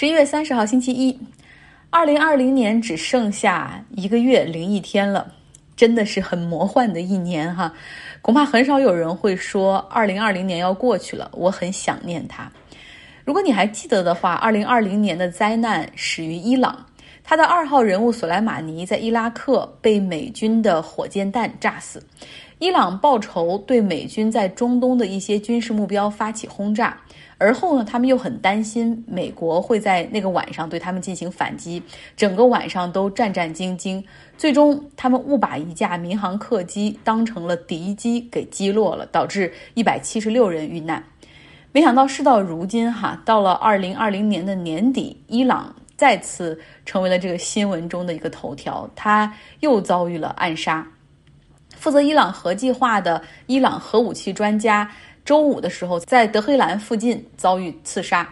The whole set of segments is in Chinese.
十一月三十号星期一，二零二零年只剩下一个月零一天了，真的是很魔幻的一年哈。恐怕很少有人会说二零二零年要过去了，我很想念它。如果你还记得的话，二零二零年的灾难始于伊朗，他的二号人物索莱马尼在伊拉克被美军的火箭弹炸死，伊朗报仇对美军在中东的一些军事目标发起轰炸。而后呢，他们又很担心美国会在那个晚上对他们进行反击，整个晚上都战战兢兢。最终，他们误把一架民航客机当成了敌机给击落了，导致一百七十六人遇难。没想到事到如今，哈，到了二零二零年的年底，伊朗再次成为了这个新闻中的一个头条，他又遭遇了暗杀。负责伊朗核计划的伊朗核武器专家。周五的时候，在德黑兰附近遭遇刺杀，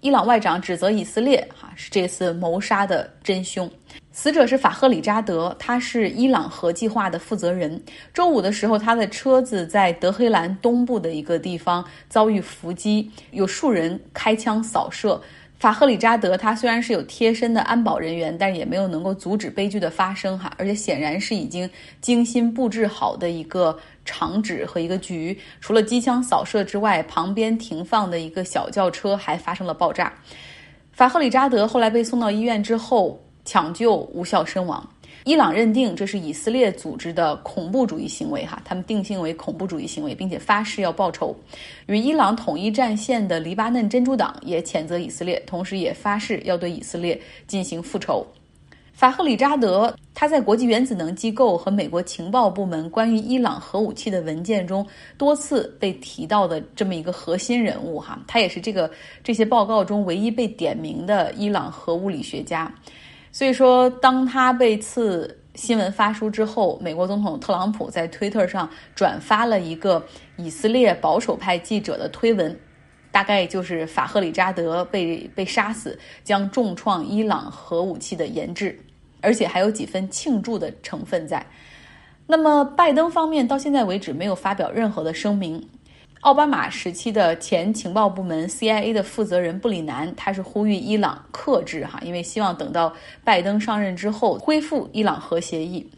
伊朗外长指责以色列哈是这次谋杀的真凶。死者是法赫里扎德，他是伊朗核计划的负责人。周五的时候，他的车子在德黑兰东部的一个地方遭遇伏击，有数人开枪扫射。法赫里扎德他虽然是有贴身的安保人员，但也没有能够阻止悲剧的发生哈，而且显然是已经精心布置好的一个场址和一个局。除了机枪扫射之外，旁边停放的一个小轿车还发生了爆炸。法赫里扎德后来被送到医院之后抢救无效身亡。伊朗认定这是以色列组织的恐怖主义行为，哈，他们定性为恐怖主义行为，并且发誓要报仇。与伊朗统一战线的黎巴嫩真主党也谴责以色列，同时也发誓要对以色列进行复仇。法赫里扎德他在国际原子能机构和美国情报部门关于伊朗核武器的文件中多次被提到的这么一个核心人物，哈，他也是这个这些报告中唯一被点名的伊朗核物理学家。所以说，当他被刺新闻发出之后，美国总统特朗普在推特上转发了一个以色列保守派记者的推文，大概就是法赫里扎德被被杀死，将重创伊朗核武器的研制，而且还有几分庆祝的成分在。那么，拜登方面到现在为止没有发表任何的声明。奥巴马时期的前情报部门 CIA 的负责人布里南，他是呼吁伊朗克制哈，因为希望等到拜登上任之后恢复伊朗核协议。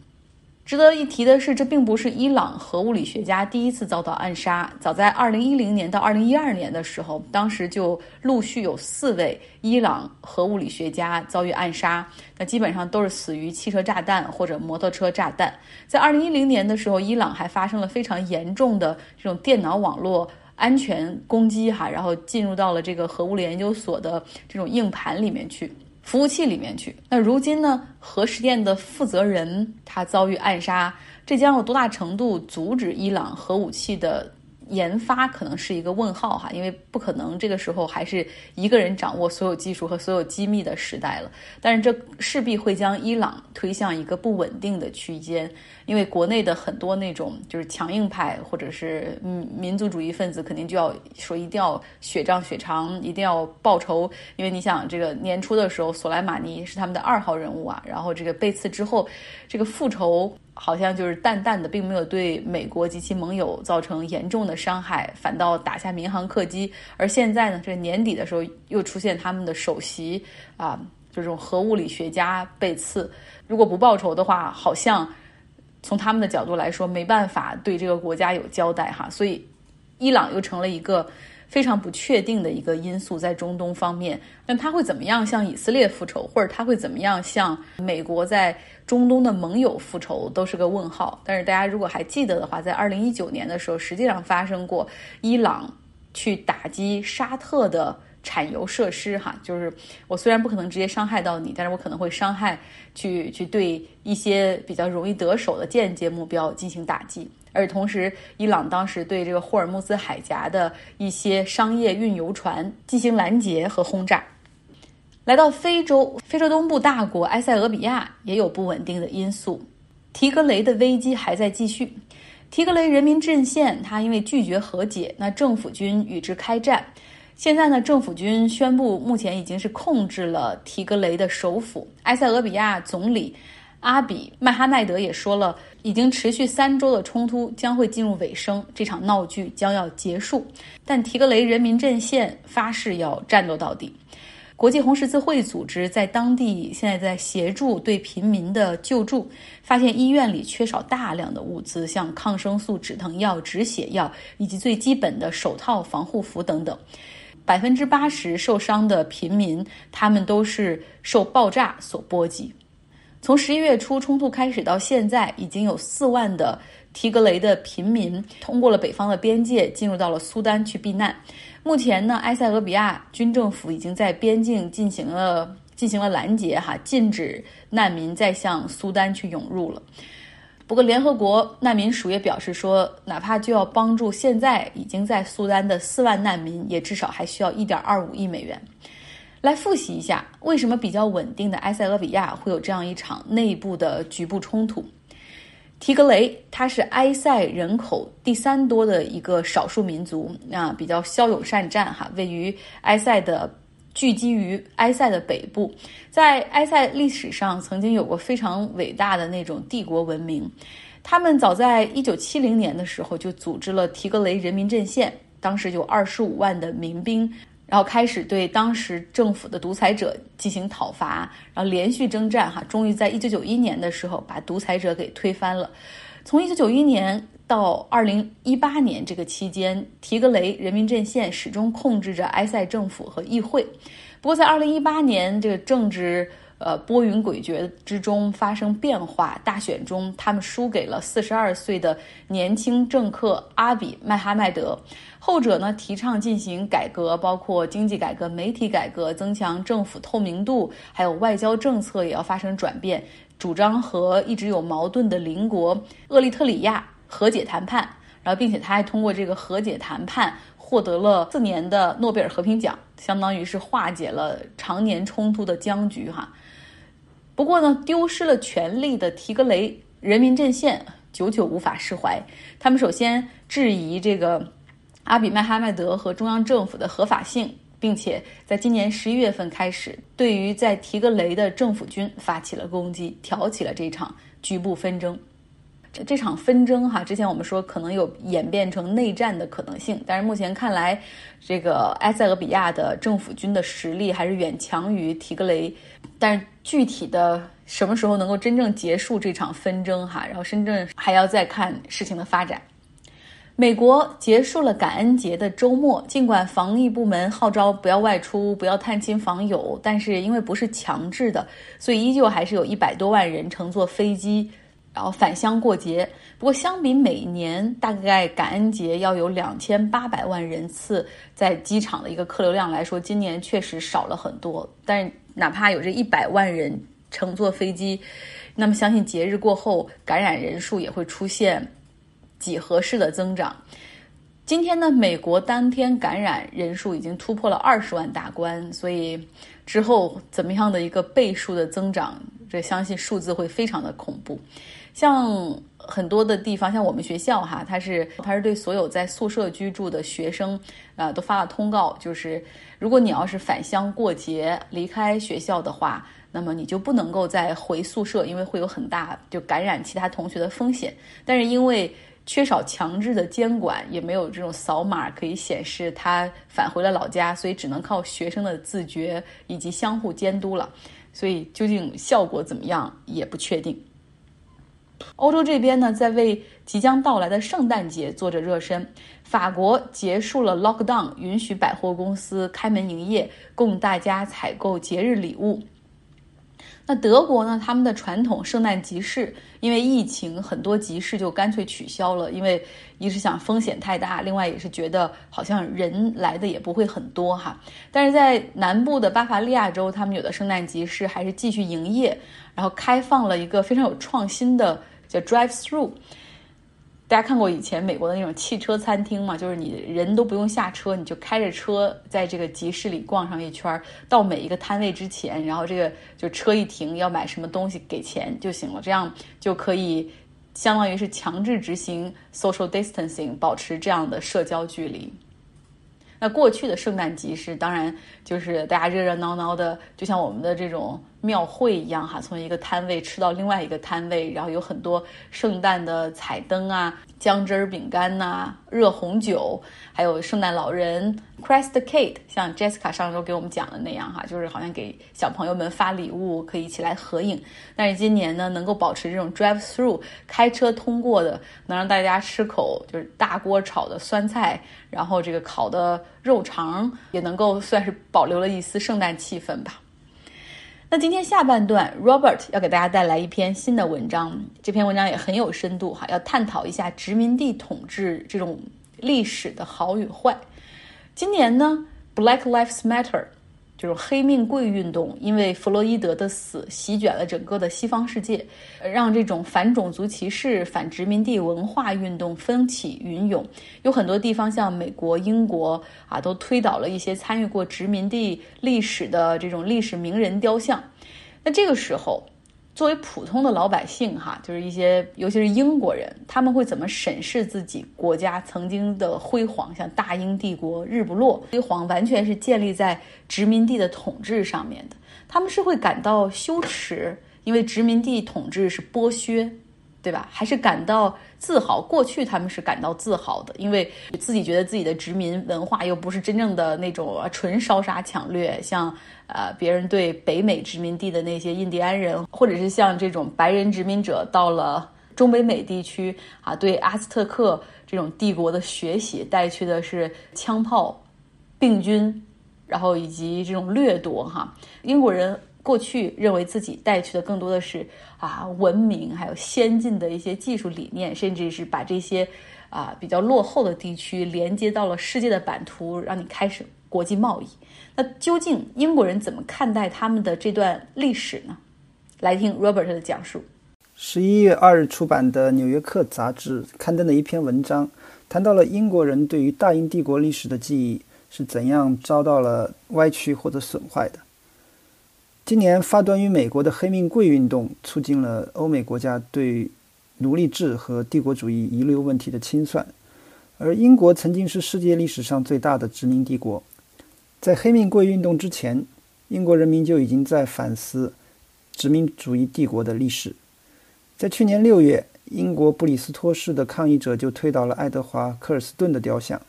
值得一提的是，这并不是伊朗核物理学家第一次遭到暗杀。早在2010年到2012年的时候，当时就陆续有四位伊朗核物理学家遭遇暗杀，那基本上都是死于汽车炸弹或者摩托车炸弹。在2010年的时候，伊朗还发生了非常严重的这种电脑网络安全攻击，哈，然后进入到了这个核物理研究所的这种硬盘里面去。服务器里面去。那如今呢？核试验的负责人他遭遇暗杀，这将有多大程度阻止伊朗核武器的？研发可能是一个问号哈，因为不可能这个时候还是一个人掌握所有技术和所有机密的时代了。但是这势必会将伊朗推向一个不稳定的区间，因为国内的很多那种就是强硬派或者是嗯民族主义分子肯定就要说一定要血债血偿，一定要报仇。因为你想这个年初的时候，索莱马尼是他们的二号人物啊，然后这个被刺之后，这个复仇。好像就是淡淡的，并没有对美国及其盟友造成严重的伤害，反倒打下民航客机。而现在呢，这年底的时候又出现他们的首席啊，这种核物理学家被刺。如果不报仇的话，好像从他们的角度来说，没办法对这个国家有交代哈。所以，伊朗又成了一个。非常不确定的一个因素在中东方面，那他会怎么样向以色列复仇，或者他会怎么样向美国在中东的盟友复仇，都是个问号。但是大家如果还记得的话，在二零一九年的时候，实际上发生过伊朗去打击沙特的产油设施，哈，就是我虽然不可能直接伤害到你，但是我可能会伤害去去对一些比较容易得手的间接目标进行打击。而同时，伊朗当时对这个霍尔木兹海峡的一些商业运油船进行拦截和轰炸。来到非洲，非洲东部大国埃塞俄比亚也有不稳定的因素，提格雷的危机还在继续。提格雷人民阵线他因为拒绝和解，那政府军与之开战。现在呢，政府军宣布目前已经是控制了提格雷的首府。埃塞俄比亚总理。阿比麦哈迈德也说了，已经持续三周的冲突将会进入尾声，这场闹剧将要结束。但提格雷人民阵线发誓要战斗到底。国际红十字会组织在当地现在在协助对平民的救助，发现医院里缺少大量的物资，像抗生素、止疼药、止血药以及最基本的手套、防护服等等。百分之八十受伤的平民，他们都是受爆炸所波及。从十一月初冲突开始到现在，已经有四万的提格雷的平民通过了北方的边界，进入到了苏丹去避难。目前呢，埃塞俄比亚军政府已经在边境进行了进行了拦截，哈，禁止难民再向苏丹去涌入了。不过，联合国难民署也表示说，哪怕就要帮助现在已经在苏丹的四万难民，也至少还需要一点二五亿美元。来复习一下，为什么比较稳定的埃塞俄比亚会有这样一场内部的局部冲突？提格雷，它是埃塞人口第三多的一个少数民族啊，比较骁勇善战哈。位于埃塞的，聚集于埃塞的北部，在埃塞历史上曾经有过非常伟大的那种帝国文明。他们早在一九七零年的时候就组织了提格雷人民阵线，当时有二十五万的民兵。然后开始对当时政府的独裁者进行讨伐，然后连续征战，哈，终于在一九九一年的时候把独裁者给推翻了。从一九九一年到二零一八年这个期间，提格雷人民阵线始终控制着埃塞政府和议会。不过在二零一八年这个政治呃波云诡谲之中发生变化，大选中他们输给了四十二岁的年轻政客阿比麦哈迈德。后者呢，提倡进行改革，包括经济改革、媒体改革，增强政府透明度，还有外交政策也要发生转变，主张和一直有矛盾的邻国厄立特里亚和解谈判。然后，并且他还通过这个和解谈判获得了四年的诺贝尔和平奖，相当于是化解了常年冲突的僵局哈。不过呢，丢失了权力的提格雷人民阵线久久无法释怀，他们首先质疑这个。阿比麦哈迈德和中央政府的合法性，并且在今年十一月份开始，对于在提格雷的政府军发起了攻击，挑起了这场局部纷争。这这场纷争哈，之前我们说可能有演变成内战的可能性，但是目前看来，这个埃塞俄比亚的政府军的实力还是远强于提格雷。但是具体的什么时候能够真正结束这场纷争哈，然后深圳还要再看事情的发展。美国结束了感恩节的周末，尽管防疫部门号召不要外出、不要探亲访友，但是因为不是强制的，所以依旧还是有一百多万人乘坐飞机，然后返乡过节。不过，相比每年大概感恩节要有两千八百万人次在机场的一个客流量来说，今年确实少了很多。但是，哪怕有这一百万人乘坐飞机，那么相信节日过后感染人数也会出现。几何式的增长。今天呢，美国当天感染人数已经突破了二十万大关，所以之后怎么样的一个倍数的增长，这相信数字会非常的恐怖。像很多的地方，像我们学校哈，它是它是对所有在宿舍居住的学生啊都发了通告，就是如果你要是返乡过节离开学校的话，那么你就不能够再回宿舍，因为会有很大就感染其他同学的风险。但是因为缺少强制的监管，也没有这种扫码可以显示他返回了老家，所以只能靠学生的自觉以及相互监督了。所以究竟效果怎么样也不确定。欧洲这边呢，在为即将到来的圣诞节做着热身。法国结束了 lockdown，允许百货公司开门营业，供大家采购节日礼物。那德国呢？他们的传统圣诞集市，因为疫情，很多集市就干脆取消了。因为一是想风险太大，另外也是觉得好像人来的也不会很多哈。但是在南部的巴伐利亚州，他们有的圣诞集市还是继续营业，然后开放了一个非常有创新的叫 Drive Through。大家看过以前美国的那种汽车餐厅吗？就是你人都不用下车，你就开着车在这个集市里逛上一圈，到每一个摊位之前，然后这个就车一停，要买什么东西给钱就行了，这样就可以相当于是强制执行 social distancing，保持这样的社交距离。那过去的圣诞集市当然就是大家热热闹闹的，就像我们的这种庙会一样哈，从一个摊位吃到另外一个摊位，然后有很多圣诞的彩灯啊、姜汁儿饼干呐、热红酒，还有圣诞老人 c r e s t Kate，像 Jessica 上周给我们讲的那样哈，就是好像给小朋友们发礼物，可以一起来合影。但是今年呢，能够保持这种 drive through 开车通过的，能让大家吃口就是大锅炒的酸菜，然后这个烤的肉肠，也能够算是保留了一丝圣诞气氛吧。那今天下半段，Robert 要给大家带来一篇新的文章。这篇文章也很有深度哈，要探讨一下殖民地统治这种历史的好与坏。今年呢，Black Lives Matter。这种黑命贵运动，因为弗洛伊德的死席卷了整个的西方世界，让这种反种族歧视、反殖民地文化运动风起云涌。有很多地方，像美国、英国啊，都推倒了一些参与过殖民地历史的这种历史名人雕像。那这个时候。作为普通的老百姓，哈，就是一些，尤其是英国人，他们会怎么审视自己国家曾经的辉煌？像大英帝国日不落，辉煌完全是建立在殖民地的统治上面的。他们是会感到羞耻，因为殖民地统治是剥削。对吧？还是感到自豪？过去他们是感到自豪的，因为自己觉得自己的殖民文化又不是真正的那种纯烧杀抢掠，像呃别人对北美殖民地的那些印第安人，或者是像这种白人殖民者到了中北美地区啊，对阿斯特克这种帝国的学习带去的是枪炮、病菌，然后以及这种掠夺哈，英国人。过去认为自己带去的更多的是啊文明，还有先进的一些技术理念，甚至是把这些啊比较落后的地区连接到了世界的版图，让你开始国际贸易。那究竟英国人怎么看待他们的这段历史呢？来听 Robert 的讲述。十一月二日出版的《纽约客》杂志刊登的一篇文章，谈到了英国人对于大英帝国历史的记忆是怎样遭到了歪曲或者损坏的。今年发端于美国的黑命贵运动，促进了欧美国家对奴隶制和帝国主义遗留问题的清算。而英国曾经是世界历史上最大的殖民帝国，在黑命贵运动之前，英国人民就已经在反思殖民主义帝国的历史。在去年六月，英国布里斯托市的抗议者就推倒了爱德华·科尔斯顿的雕像。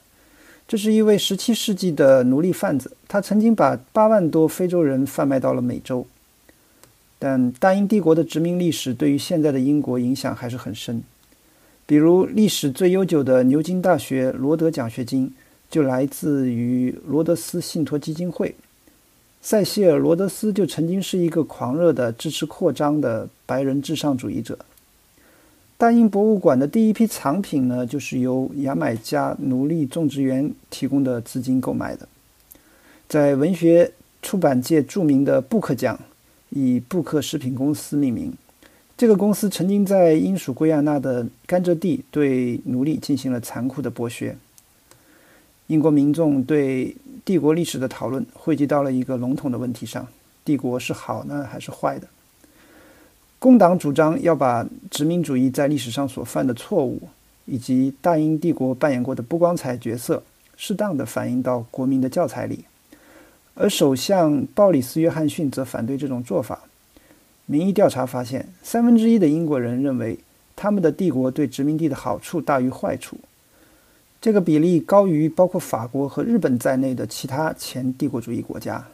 这是一位17世纪的奴隶贩子，他曾经把八万多非洲人贩卖到了美洲。但大英帝国的殖民历史对于现在的英国影响还是很深。比如，历史最悠久的牛津大学罗德奖学金就来自于罗德斯信托基金会。塞西尔·罗德斯就曾经是一个狂热的支持扩张的白人至上主义者。大英博物馆的第一批藏品呢，就是由牙买加奴隶种植园提供的资金购买的。在文学出版界著名的布克奖，以布克食品公司命名。这个公司曾经在英属圭亚那的甘蔗地对奴隶进行了残酷的剥削。英国民众对帝国历史的讨论汇集到了一个笼统的问题上：帝国是好呢，还是坏的？工党主张要把殖民主义在历史上所犯的错误，以及大英帝国扮演过的不光彩角色，适当的反映到国民的教材里。而首相鲍里斯·约翰逊则反对这种做法。民意调查发现，三分之一的英国人认为他们的帝国对殖民地的好处大于坏处。这个比例高于包括法国和日本在内的其他前帝国主义国家。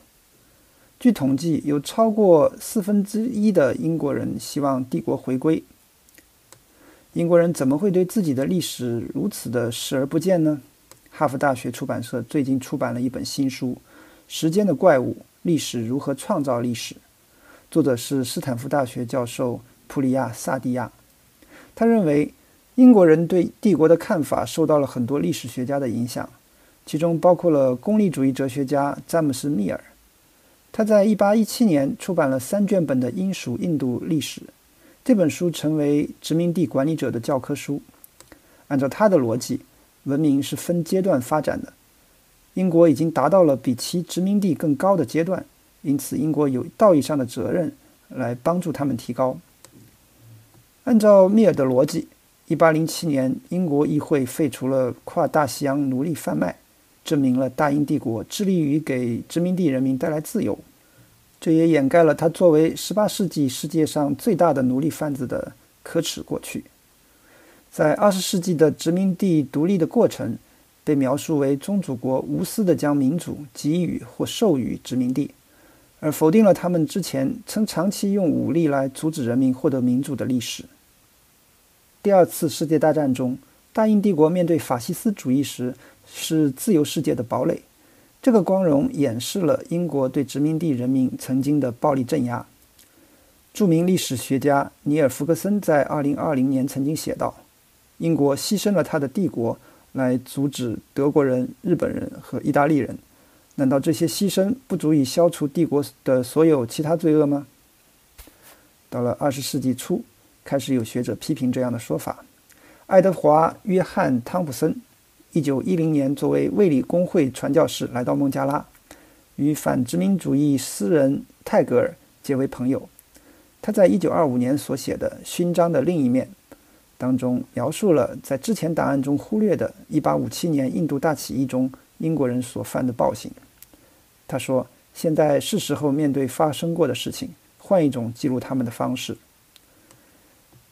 据统计，有超过四分之一的英国人希望帝国回归。英国人怎么会对自己的历史如此的视而不见呢？哈佛大学出版社最近出版了一本新书《时间的怪物：历史如何创造历史》，作者是斯坦福大学教授普里亚·萨蒂亚。他认为，英国人对帝国的看法受到了很多历史学家的影响，其中包括了功利主义哲学家詹姆斯·密尔。他在1817年出版了三卷本的《英属印度历史》，这本书成为殖民地管理者的教科书。按照他的逻辑，文明是分阶段发展的。英国已经达到了比其殖民地更高的阶段，因此英国有道义上的责任来帮助他们提高。按照密尔的逻辑，1807年英国议会废除了跨大西洋奴隶贩卖。证明了大英帝国致力于给殖民地人民带来自由。这也掩盖了他作为18世纪世界上最大的奴隶贩子的可耻过去。在20世纪的殖民地独立的过程，被描述为宗主国无私地将民主给予或授予殖民地，而否定了他们之前曾长期用武力来阻止人民获得民主的历史。第二次世界大战中，大英帝国面对法西斯主义时是自由世界的堡垒。这个光荣掩饰了英国对殖民地人民曾经的暴力镇压。著名历史学家尼尔·福格森在2020年曾经写道：“英国牺牲了他的帝国来阻止德国人、日本人和意大利人。难道这些牺牲不足以消除帝国的所有其他罪恶吗？”到了20世纪初，开始有学者批评这样的说法。爱德华·约翰·汤普森。一九一零年，作为卫理公会传教士来到孟加拉，与反殖民主义诗人泰戈尔结为朋友。他在一九二五年所写的《勋章的另一面》当中，描述了在之前档案中忽略的1857年印度大起义中英国人所犯的暴行。他说：“现在是时候面对发生过的事情，换一种记录他们的方式。”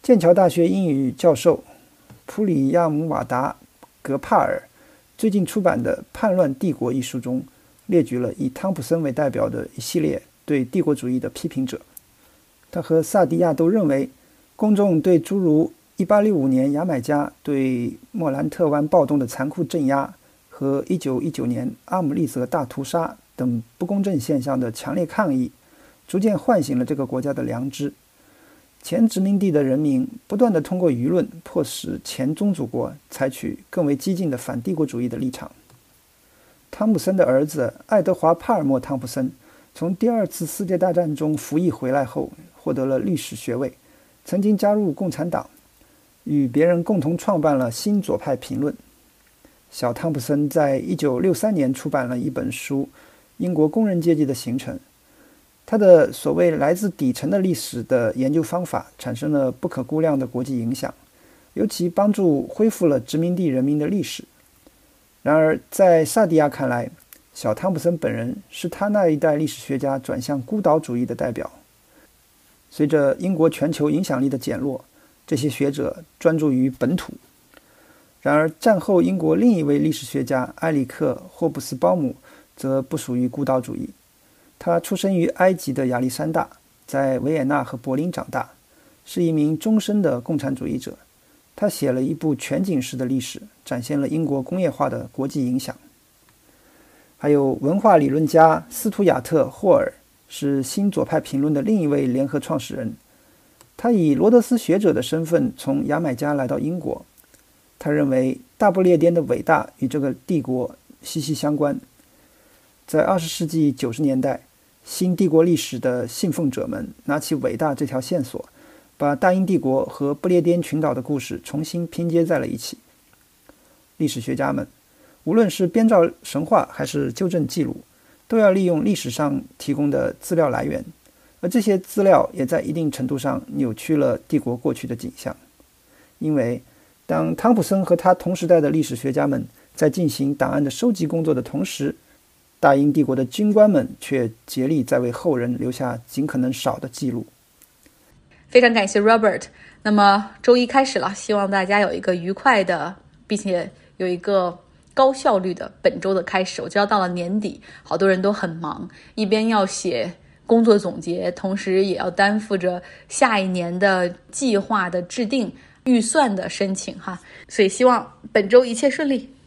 剑桥大学英语教授普里亚姆瓦达。格帕尔最近出版的《叛乱帝国》一书中，列举了以汤普森为代表的一系列对帝国主义的批评者。他和萨迪亚都认为，公众对诸如1865年牙买加对莫兰特湾暴动的残酷镇压和1919年阿姆利则大屠杀等不公正现象的强烈抗议，逐渐唤醒了这个国家的良知。前殖民地的人民不断地通过舆论迫使前宗主国采取更为激进的反帝国主义的立场。汤普森的儿子爱德华·帕尔默·汤普森从第二次世界大战中服役回来后，获得了律师学位，曾经加入共产党，与别人共同创办了《新左派评论》。小汤普森在一九六三年出版了一本书《英国工人阶级的形成》。他的所谓来自底层的历史的研究方法产生了不可估量的国际影响，尤其帮助恢复了殖民地人民的历史。然而，在萨迪亚看来，小汤普森本人是他那一代历史学家转向孤岛主义的代表。随着英国全球影响力的减弱，这些学者专注于本土。然而，战后英国另一位历史学家埃里克·霍布斯鲍姆则不属于孤岛主义。他出生于埃及的亚历山大，在维也纳和柏林长大，是一名终身的共产主义者。他写了一部全景式的历史，展现了英国工业化的国际影响。还有文化理论家斯图亚特·霍尔，是新左派评论的另一位联合创始人。他以罗德斯学者的身份从牙买加来到英国。他认为大不列颠的伟大与这个帝国息息相关。在二十世纪九十年代，新帝国历史的信奉者们拿起伟大这条线索，把大英帝国和不列颠群岛的故事重新拼接在了一起。历史学家们，无论是编造神话还是纠正记录，都要利用历史上提供的资料来源，而这些资料也在一定程度上扭曲了帝国过去的景象。因为，当汤普森和他同时代的历史学家们在进行档案的收集工作的同时，大英帝国的军官们却竭力在为后人留下尽可能少的记录。非常感谢 Robert。那么周一开始了，希望大家有一个愉快的，并且有一个高效率的本周的开始。我知道到了年底，好多人都很忙，一边要写工作总结，同时也要担负着下一年的计划的制定、预算的申请哈。所以希望本周一切顺利。